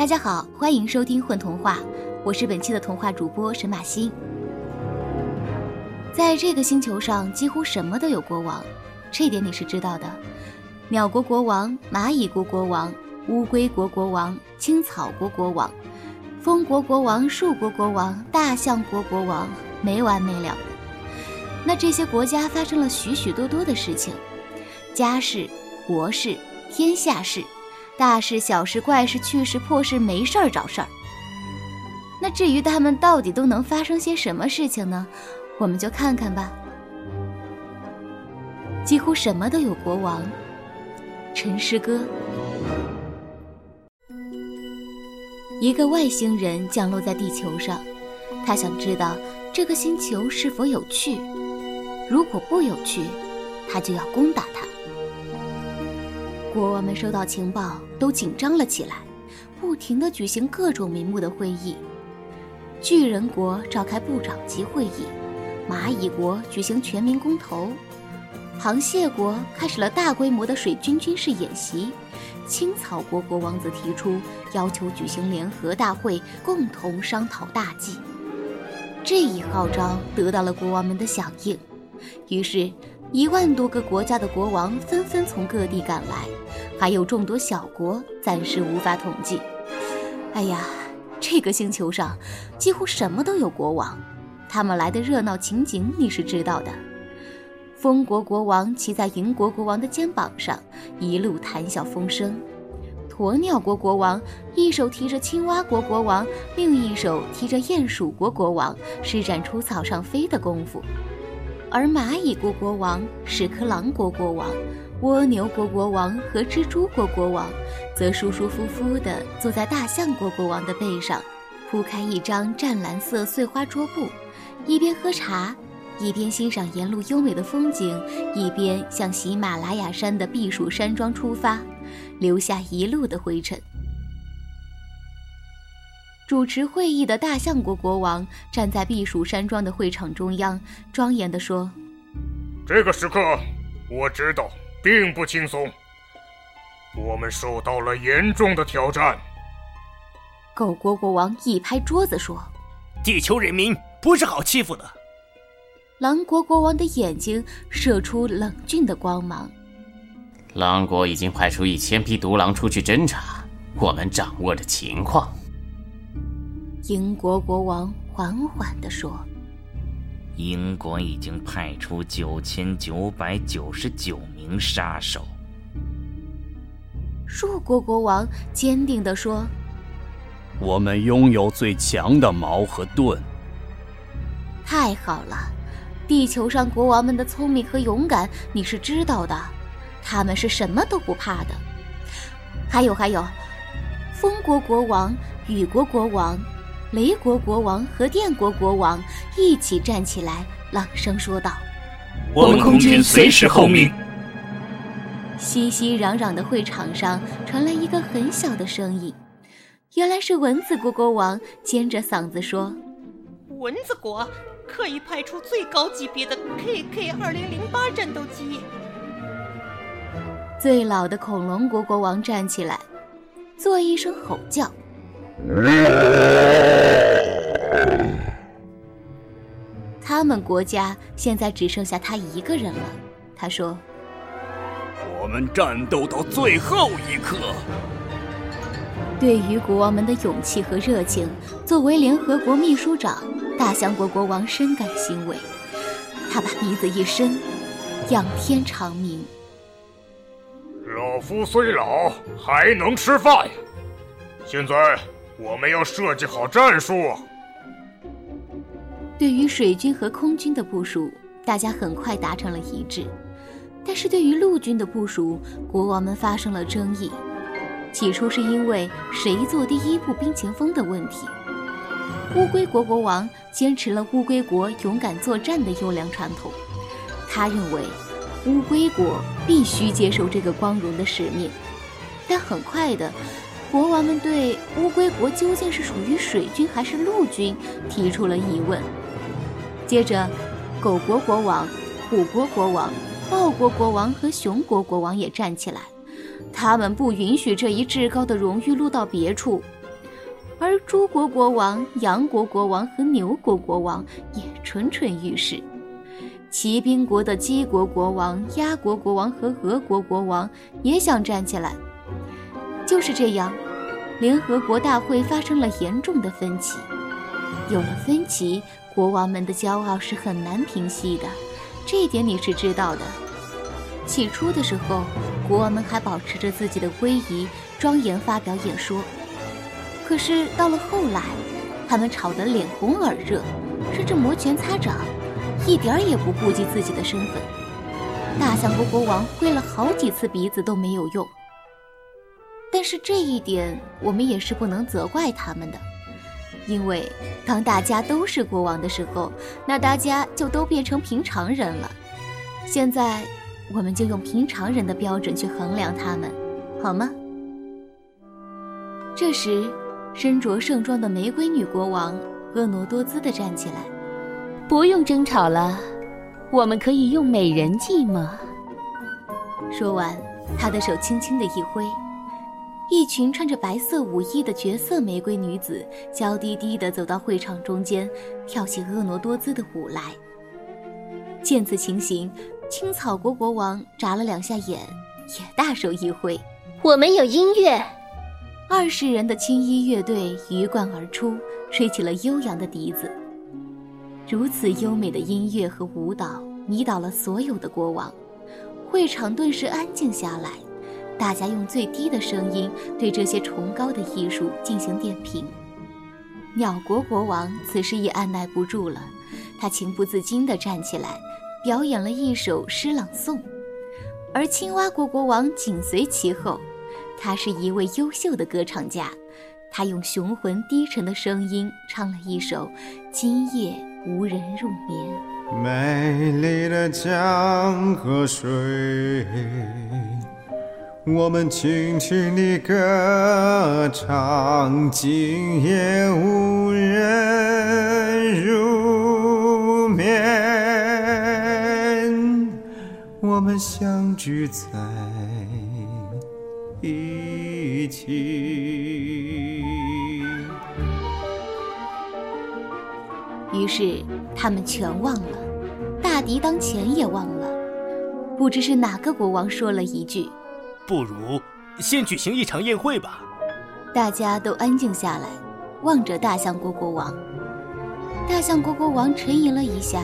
大家好，欢迎收听《混童话》，我是本期的童话主播沈马欣。在这个星球上，几乎什么都有国王，这点你是知道的。鸟国国王、蚂蚁国国王、乌龟国国王、青草国国王、风国国王、树国国王、大象国国王，没完没了。那这些国家发生了许许多多的事情，家事、国事、天下事，大事、小事、怪事、趣事、破事，没事儿找事儿。那至于他们到底都能发生些什么事情呢？我们就看看吧。几乎什么都有国王。陈诗歌。一个外星人降落在地球上，他想知道这个星球是否有趣。如果不有趣，他就要攻打它。国王们收到情报，都紧张了起来，不停地举行各种名目的会议。巨人国召开部长级会议，蚂蚁国举行全民公投。螃蟹国开始了大规模的水军军事演习，青草国国王则提出要求举行联合大会，共同商讨大计。这一号召得到了国王们的响应，于是，一万多个国家的国王纷纷从各地赶来，还有众多小国暂时无法统计。哎呀，这个星球上几乎什么都有国王，他们来的热闹情景你是知道的。风国国王骑在银国国王的肩膀上，一路谈笑风生；鸵鸟国国王一手提着青蛙国国王，另一手提着鼹鼠国国王，施展出草上飞的功夫；而蚂蚁国国王、屎壳郎国国王、蜗牛国国王和蜘蛛国国王，则舒舒服服地坐在大象国国王的背上，铺开一张湛蓝色碎花桌布，一边喝茶。一边欣赏沿路优美的风景，一边向喜马拉雅山的避暑山庄出发，留下一路的灰尘。主持会议的大象国国王站在避暑山庄的会场中央，庄严地说：“这个时刻，我知道并不轻松，我们受到了严重的挑战。”狗国国王一拍桌子说：“地球人民不是好欺负的。”狼国国王的眼睛射出冷峻的光芒。狼国已经派出一千匹独狼出去侦查，我们掌握着情况。英国国王缓缓地说：“英国已经派出九千九百九十九名杀手。”树国国王坚定地说：“我们拥有最强的矛和盾。”太好了。地球上国王们的聪明和勇敢，你是知道的，他们是什么都不怕的。还有还有，风国国王、雨国国王、雷国国王和电国国王一起站起来，朗声说道：“我们空军随时候命。”熙熙攘攘的会场上传来一个很小的声音，原来是蚊子国国王尖着嗓子说：“蚊子国。”可以派出最高级别的 KK 二零零八战斗机。最老的恐龙国国王站起来，做一声吼叫。们国家现在只剩下他一个人了。他说：“我们战斗到最后一刻。”对于国王们的勇气和热情，作为联合国秘书长。大象国国王深感欣慰，他把鼻子一伸，仰天长鸣：“老夫虽老，还能吃饭。现在我们要设计好战术。”对于水军和空军的部署，大家很快达成了一致。但是对于陆军的部署，国王们发生了争议。起初是因为谁做第一步兵前锋的问题。乌龟国国王坚持了乌龟国勇敢作战的优良传统，他认为乌龟国必须接受这个光荣的使命。但很快的，国王们对乌龟国究竟是属于水军还是陆军提出了疑问。接着，狗国国王、虎国国王、豹国国王和熊国国王也站起来，他们不允许这一至高的荣誉落到别处。而猪国国王、羊国国王和牛国国王也蠢蠢欲试。骑兵国的鸡国国王、鸭国国王和俄国国王也想站起来。就是这样，联合国大会发生了严重的分歧。有了分歧，国王们的骄傲是很难平息的，这一点你是知道的。起初的时候，国王们还保持着自己的威仪，庄严发表演说。可是到了后来，他们吵得脸红耳热，甚至摩拳擦掌。一点儿也不顾及自己的身份，大象国国王挥了好几次鼻子都没有用。但是这一点我们也是不能责怪他们的，因为当大家都是国王的时候，那大家就都变成平常人了。现在我们就用平常人的标准去衡量他们，好吗？这时，身着盛装的玫瑰女国王婀娜多姿地站起来。不用争吵了，我们可以用美人计吗？说完，他的手轻轻的一挥，一群穿着白色舞衣的绝色玫瑰女子娇滴滴的走到会场中间，跳起婀娜多姿的舞来。见此情形，青草国国王眨了两下眼，也大手一挥：“我们有音乐！”二十人的青衣乐队鱼贯而出，吹起了悠扬的笛子。如此优美的音乐和舞蹈迷倒了所有的国王，会场顿时安静下来。大家用最低的声音对这些崇高的艺术进行点评。鸟国国王此时也按耐不住了，他情不自禁地站起来，表演了一首诗朗诵。而青蛙国国王紧随其后，他是一位优秀的歌唱家，他用雄浑低沉的声音唱了一首《今夜》。无人入眠。美丽的江河水，我们轻轻地歌唱。今夜无人入眠，我们相聚在一起。于是他们全忘了，大敌当前也忘了。不知是哪个国王说了一句：“不如先举行一场宴会吧。”大家都安静下来，望着大象国国王。大象国国王沉吟了一下，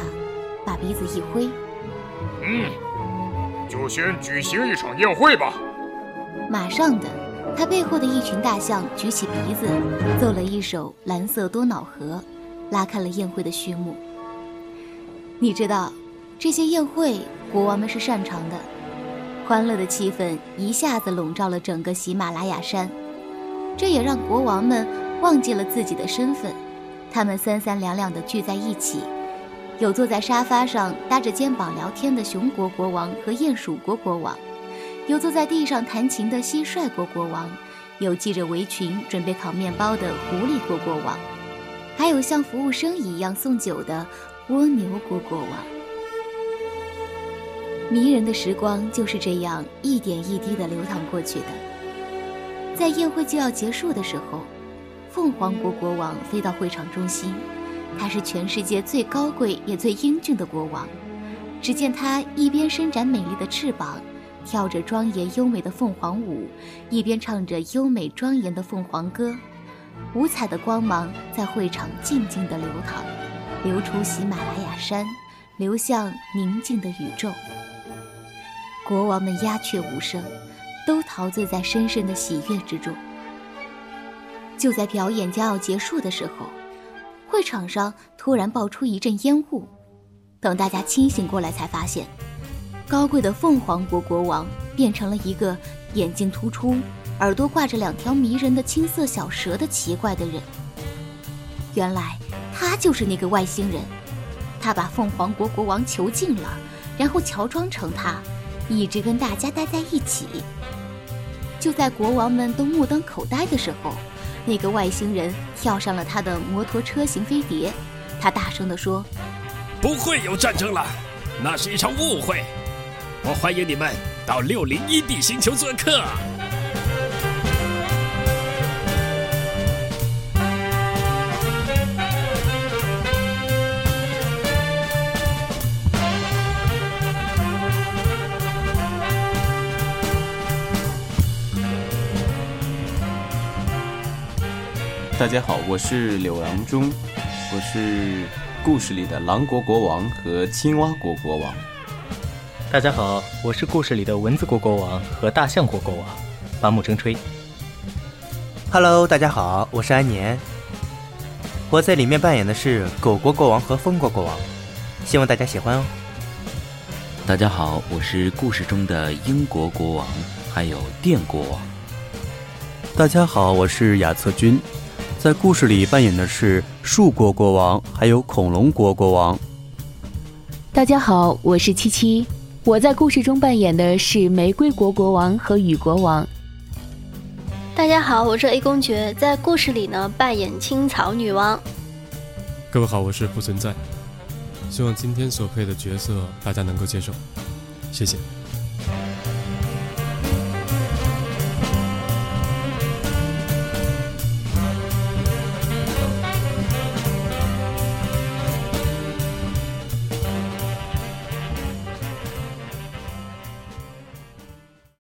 把鼻子一挥：“嗯，就先举行一场宴会吧。”马上的，他背后的一群大象举起鼻子，奏了一首《蓝色多瑙河》。拉开了宴会的序幕。你知道，这些宴会国王们是擅长的。欢乐的气氛一下子笼罩了整个喜马拉雅山，这也让国王们忘记了自己的身份。他们三三两两地聚在一起，有坐在沙发上搭着肩膀聊天的熊国国王和鼹鼠国国王，有坐在地上弹琴的蟋蟀国国王，有系着围裙准备烤面包的狐狸国国王。还有像服务生一样送酒的蜗牛国国王，迷人的时光就是这样一点一滴的流淌过去的。在宴会就要结束的时候，凤凰国国王飞到会场中心，他是全世界最高贵也最英俊的国王。只见他一边伸展美丽的翅膀，跳着庄严优美的凤凰舞，一边唱着优美庄严的凤凰歌。五彩的光芒在会场静静地流淌，流出喜马拉雅山，流向宁静的宇宙。国王们鸦雀无声，都陶醉在深深的喜悦之中。就在表演将要结束的时候，会场上突然爆出一阵烟雾。等大家清醒过来，才发现，高贵的凤凰国国王变成了一个眼睛突出。耳朵挂着两条迷人的青色小蛇的奇怪的人，原来他就是那个外星人。他把凤凰国国王囚禁了，然后乔装成他，一直跟大家待在一起。就在国王们都目瞪口呆的时候，那个外星人跳上了他的摩托车型飞碟，他大声地说：“不会有战争了，那是一场误会。我欢迎你们到六零一 D 星球做客。”大家好，我是柳郎中，我是故事里的狼国国王和青蛙国国王。大家好，我是故事里的蚊子国国王和大象国国王，八木争吹。Hello，大家好，我是安年，我在里面扮演的是狗国国王和风国国王，希望大家喜欢哦。大家好，我是故事中的英国国王，还有电国王。大家好，我是亚策君，在故事里扮演的是树国国王，还有恐龙国国王。大家好，我是七七，我在故事中扮演的是玫瑰国国王和雨国王。大家好，我是 A 公爵，在故事里呢扮演青草女王。各位好，我是不存在，希望今天所配的角色大家能够接受，谢谢。